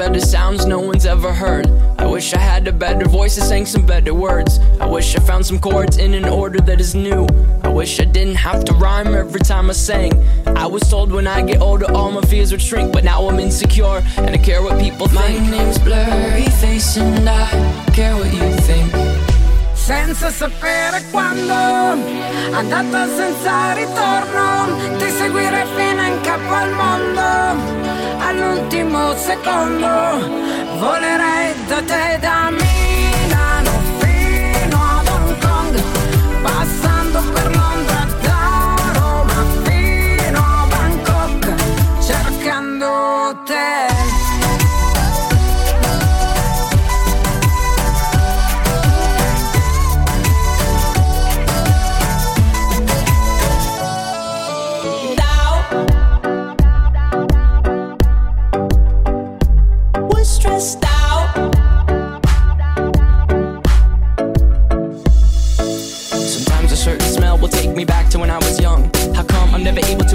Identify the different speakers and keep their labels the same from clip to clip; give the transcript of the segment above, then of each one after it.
Speaker 1: some better sounds no one's ever heard. I wish I had a better voice that sang some better words. I wish I found some chords in an order that is new. I wish I didn't have to rhyme every time I sang. I was told when I get older all my fears would shrink, but now I'm insecure and I care what people think.
Speaker 2: My name's Blurry Face and I care what you think.
Speaker 3: Senza sapere quando, andata senza ritorno, ti seguire fino secondo volerei da te da Milano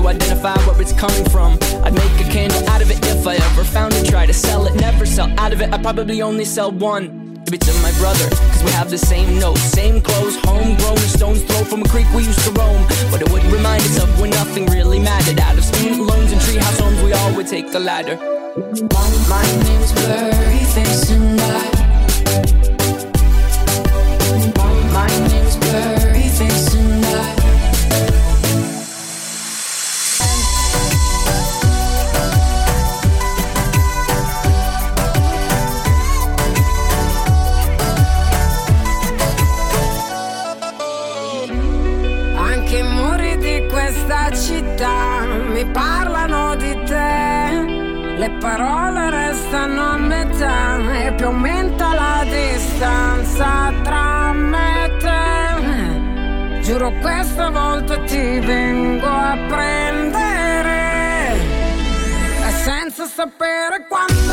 Speaker 1: identify where it's coming from. I'd make a candle out of it if I ever found it. Try to sell it, never sell out of it. I'd probably only sell one. Maybe to my brother, cause we have the same notes, same clothes, homegrown, stone's throw from a creek we used to roam. But it would remind us of when nothing really mattered. Out of student loans and treehouse homes, we all would take the latter.
Speaker 2: My name's Blurry
Speaker 3: le parole restano a metà e più aumenta la distanza tra me e te. Giuro questa volta ti vengo a prendere e senza sapere quando